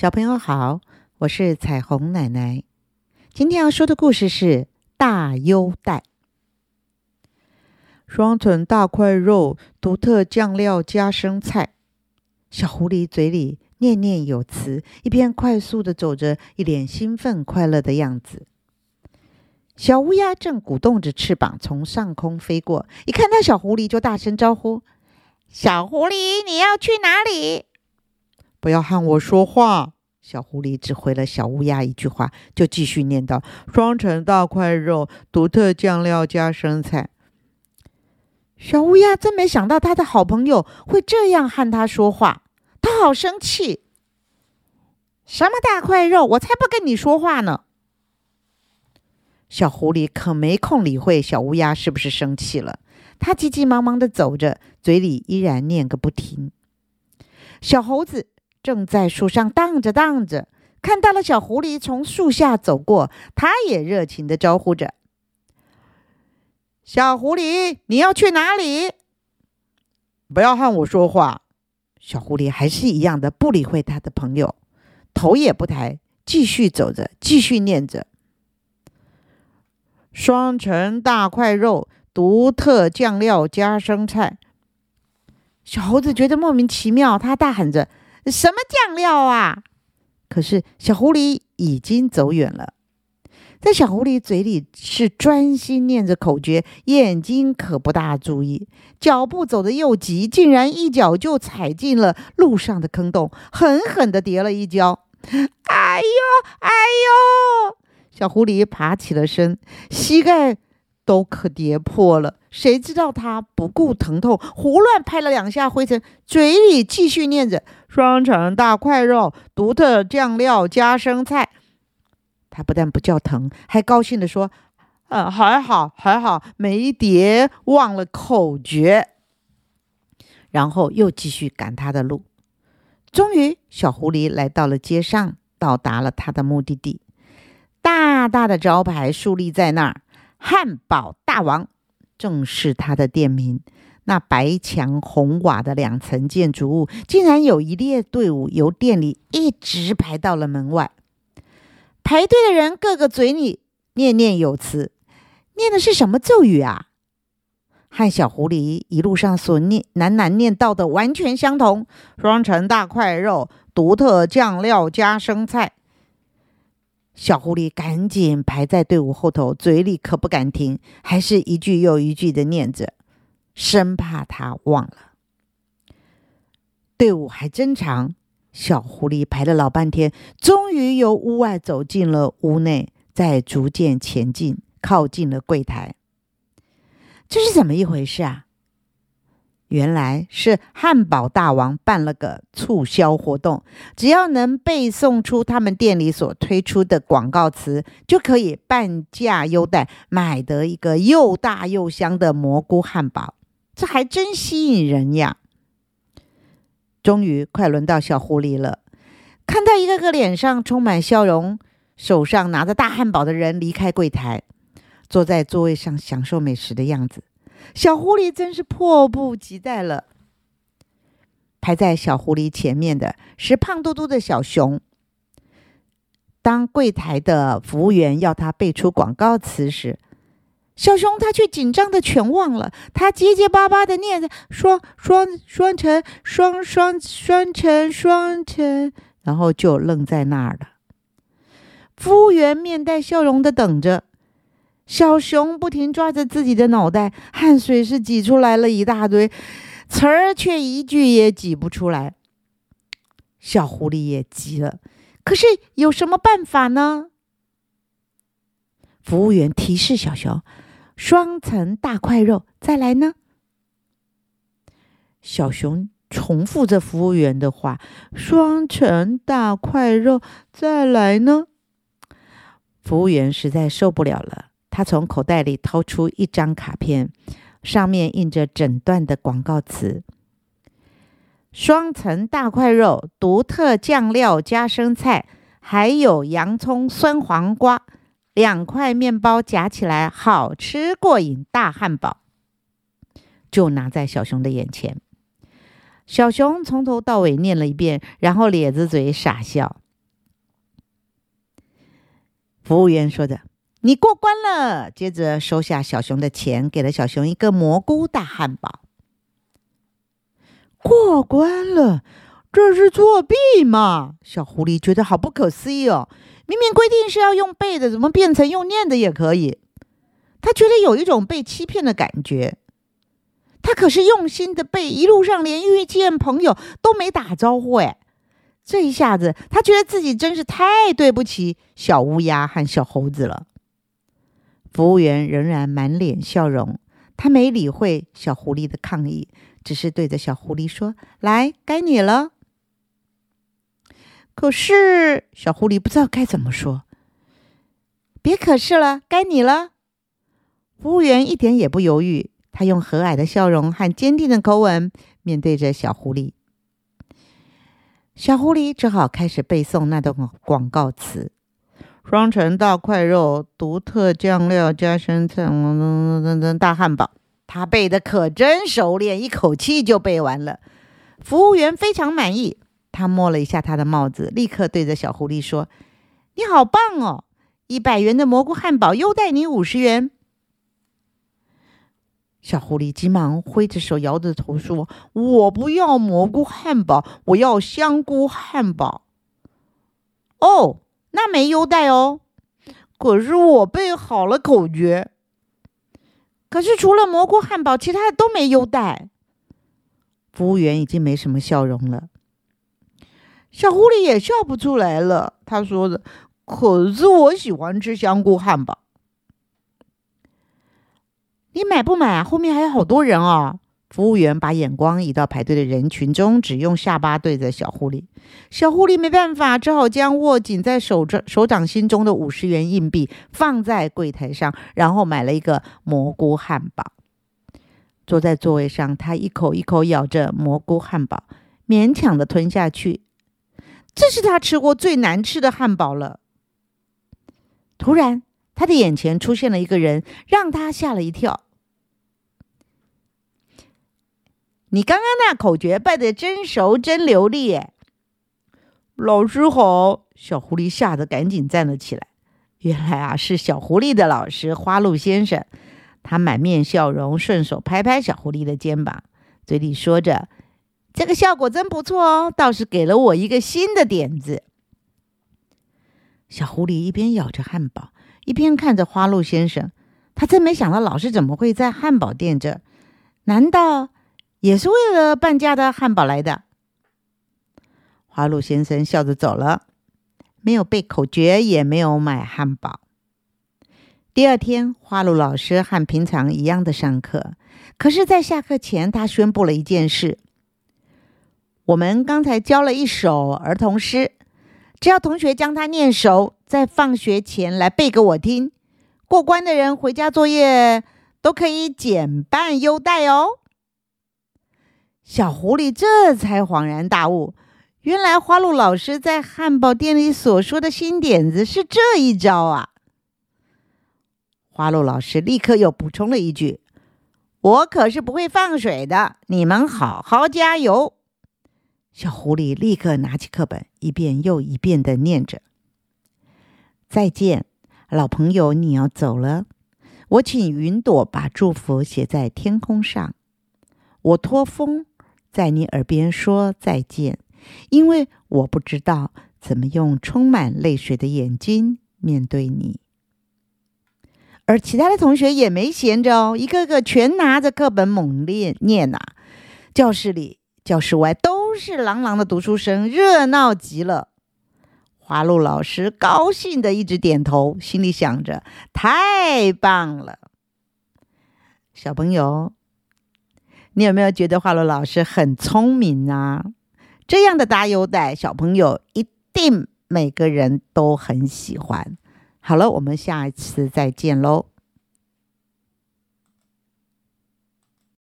小朋友好，我是彩虹奶奶。今天要说的故事是大优待。双层大块肉，独特酱料加生菜。小狐狸嘴里念念有词，一边快速的走着，一脸兴奋快乐的样子。小乌鸦正鼓动着翅膀从上空飞过，一看到小狐狸就大声招呼：“小狐狸，你要去哪里？”不要和我说话！小狐狸只回了小乌鸦一句话，就继续念叨：“双层大块肉，独特酱料加生菜。”小乌鸦真没想到，他的好朋友会这样和他说话，他好生气。什么大块肉？我才不跟你说话呢！小狐狸可没空理会小乌鸦是不是生气了，他急急忙忙的走着，嘴里依然念个不停。小猴子。正在树上荡着荡着，看到了小狐狸从树下走过，他也热情的招呼着：“小狐狸，你要去哪里？”不要和我说话。小狐狸还是一样的不理会他的朋友，头也不抬，继续走着，继续念着：“双层大块肉，独特酱料加生菜。”小猴子觉得莫名其妙，他大喊着。什么酱料啊？可是小狐狸已经走远了，在小狐狸嘴里是专心念着口诀，眼睛可不大注意，脚步走得又急，竟然一脚就踩进了路上的坑洞，狠狠的跌了一跤。哎呦，哎呦！小狐狸爬起了身，膝盖都可跌破了。谁知道他不顾疼痛，胡乱拍了两下灰尘，嘴里继续念着。双层大块肉，独特酱料加生菜。他不但不叫疼，还高兴地说：“嗯，还好，还好，没叠忘了口诀。”然后又继续赶他的路。终于，小狐狸来到了街上，到达了他的目的地。大大的招牌竖立在那儿，“汉堡大王”正是他的店名。那白墙红瓦的两层建筑物，竟然有一列队伍由店里一直排到了门外。排队的人个个嘴里念念有词，念的是什么咒语啊？和小狐狸一路上所念喃喃念到的完全相同：双层大块肉，独特酱料加生菜。小狐狸赶紧排在队伍后头，嘴里可不敢停，还是一句又一句的念着。生怕他忘了，队伍还真长。小狐狸排了老半天，终于由屋外走进了屋内，再逐渐前进，靠近了柜台。这是怎么一回事啊？原来是汉堡大王办了个促销活动，只要能背诵出他们店里所推出的广告词，就可以半价优待买得一个又大又香的蘑菇汉堡。这还真吸引人呀！终于快轮到小狐狸了，看到一个个脸上充满笑容、手上拿着大汉堡的人离开柜台，坐在座位上享受美食的样子，小狐狸真是迫不及待了。排在小狐狸前面的是胖嘟嘟的小熊。当柜台的服务员要他背出广告词时，小熊他却紧张的全忘了，他结结巴巴的念着“双双双层双双双层双层”，然后就愣在那儿了。服务员面带笑容的等着，小熊不停抓着自己的脑袋，汗水是挤出来了一大堆，词儿却一句也挤不出来。小狐狸也急了，可是有什么办法呢？服务员提示小熊。双层大块肉，再来呢？小熊重复着服务员的话：“双层大块肉，再来呢？”服务员实在受不了了，他从口袋里掏出一张卡片，上面印着整段的广告词：“双层大块肉，独特酱料加生菜，还有洋葱、酸黄瓜。”两块面包夹起来，好吃过瘾，大汉堡就拿在小熊的眼前。小熊从头到尾念了一遍，然后咧着嘴傻笑。服务员说的：“你过关了。”接着收下小熊的钱，给了小熊一个蘑菇大汉堡。过关了，这是作弊吗？小狐狸觉得好不可思议哦！明明规定是要用背的，怎么变成用念的也可以？他觉得有一种被欺骗的感觉。他可是用心的背，一路上连遇见朋友都没打招呼。哎，这一下子，他觉得自己真是太对不起小乌鸦和小猴子了。服务员仍然满脸笑容，他没理会小狐狸的抗议。只是对着小狐狸说：“来，该你了。”可是小狐狸不知道该怎么说。别可是了，该你了。服务员一点也不犹豫，他用和蔼的笑容和坚定的口吻面对着小狐狸。小狐狸只好开始背诵那段广告词：“双层大块肉，独特酱料加生菜，噔噔噔噔，大汉堡。”他背的可真熟练，一口气就背完了。服务员非常满意，他摸了一下他的帽子，立刻对着小狐狸说：“你好棒哦！一百元的蘑菇汉堡优待你五十元。”小狐狸急忙挥着手，摇着头说：“我不要蘑菇汉堡，我要香菇汉堡。”哦，那没优待哦。可是我背好了口诀。可是除了蘑菇汉堡，其他的都没优待。服务员已经没什么笑容了，小狐狸也笑不出来了。他说的：“可是我喜欢吃香菇汉堡，你买不买啊？后面还有好多人啊。”服务员把眼光移到排队的人群中，只用下巴对着小狐狸。小狐狸没办法，只好将握紧在手掌手掌心中的五十元硬币放在柜台上，然后买了一个蘑菇汉堡。坐在座位上，他一口一口咬着蘑菇汉堡，勉强的吞下去。这是他吃过最难吃的汉堡了。突然，他的眼前出现了一个人，让他吓了一跳。你刚刚那口诀背的真熟真流利，老师好！小狐狸吓得赶紧站了起来。原来啊，是小狐狸的老师花鹿先生。他满面笑容，顺手拍拍小狐狸的肩膀，嘴里说着：“这个效果真不错哦，倒是给了我一个新的点子。”小狐狸一边咬着汉堡，一边看着花鹿先生。他真没想到，老师怎么会在汉堡店这？难道？也是为了半价的汉堡来的。花鹿先生笑着走了，没有背口诀，也没有买汉堡。第二天，花鹿老师和平常一样的上课，可是，在下课前，他宣布了一件事：我们刚才教了一首儿童诗，只要同学将它念熟，在放学前来背给我听，过关的人回家作业都可以减半优待哦。小狐狸这才恍然大悟，原来花鹿老师在汉堡店里所说的新点子是这一招啊！花鹿老师立刻又补充了一句：“我可是不会放水的，你们好好加油。”小狐狸立刻拿起课本，一遍又一遍的念着：“再见，老朋友，你要走了，我请云朵把祝福写在天空上，我托风。”在你耳边说再见，因为我不知道怎么用充满泪水的眼睛面对你。而其他的同学也没闲着哦，一个个全拿着课本猛练念呐。教室里、教室外都是朗朗的读书声，热闹极了。花鹿老师高兴的一直点头，心里想着：太棒了，小朋友。你有没有觉得花鹿老师很聪明啊？这样的大优待，小朋友一定每个人都很喜欢。好了，我们下一次再见喽。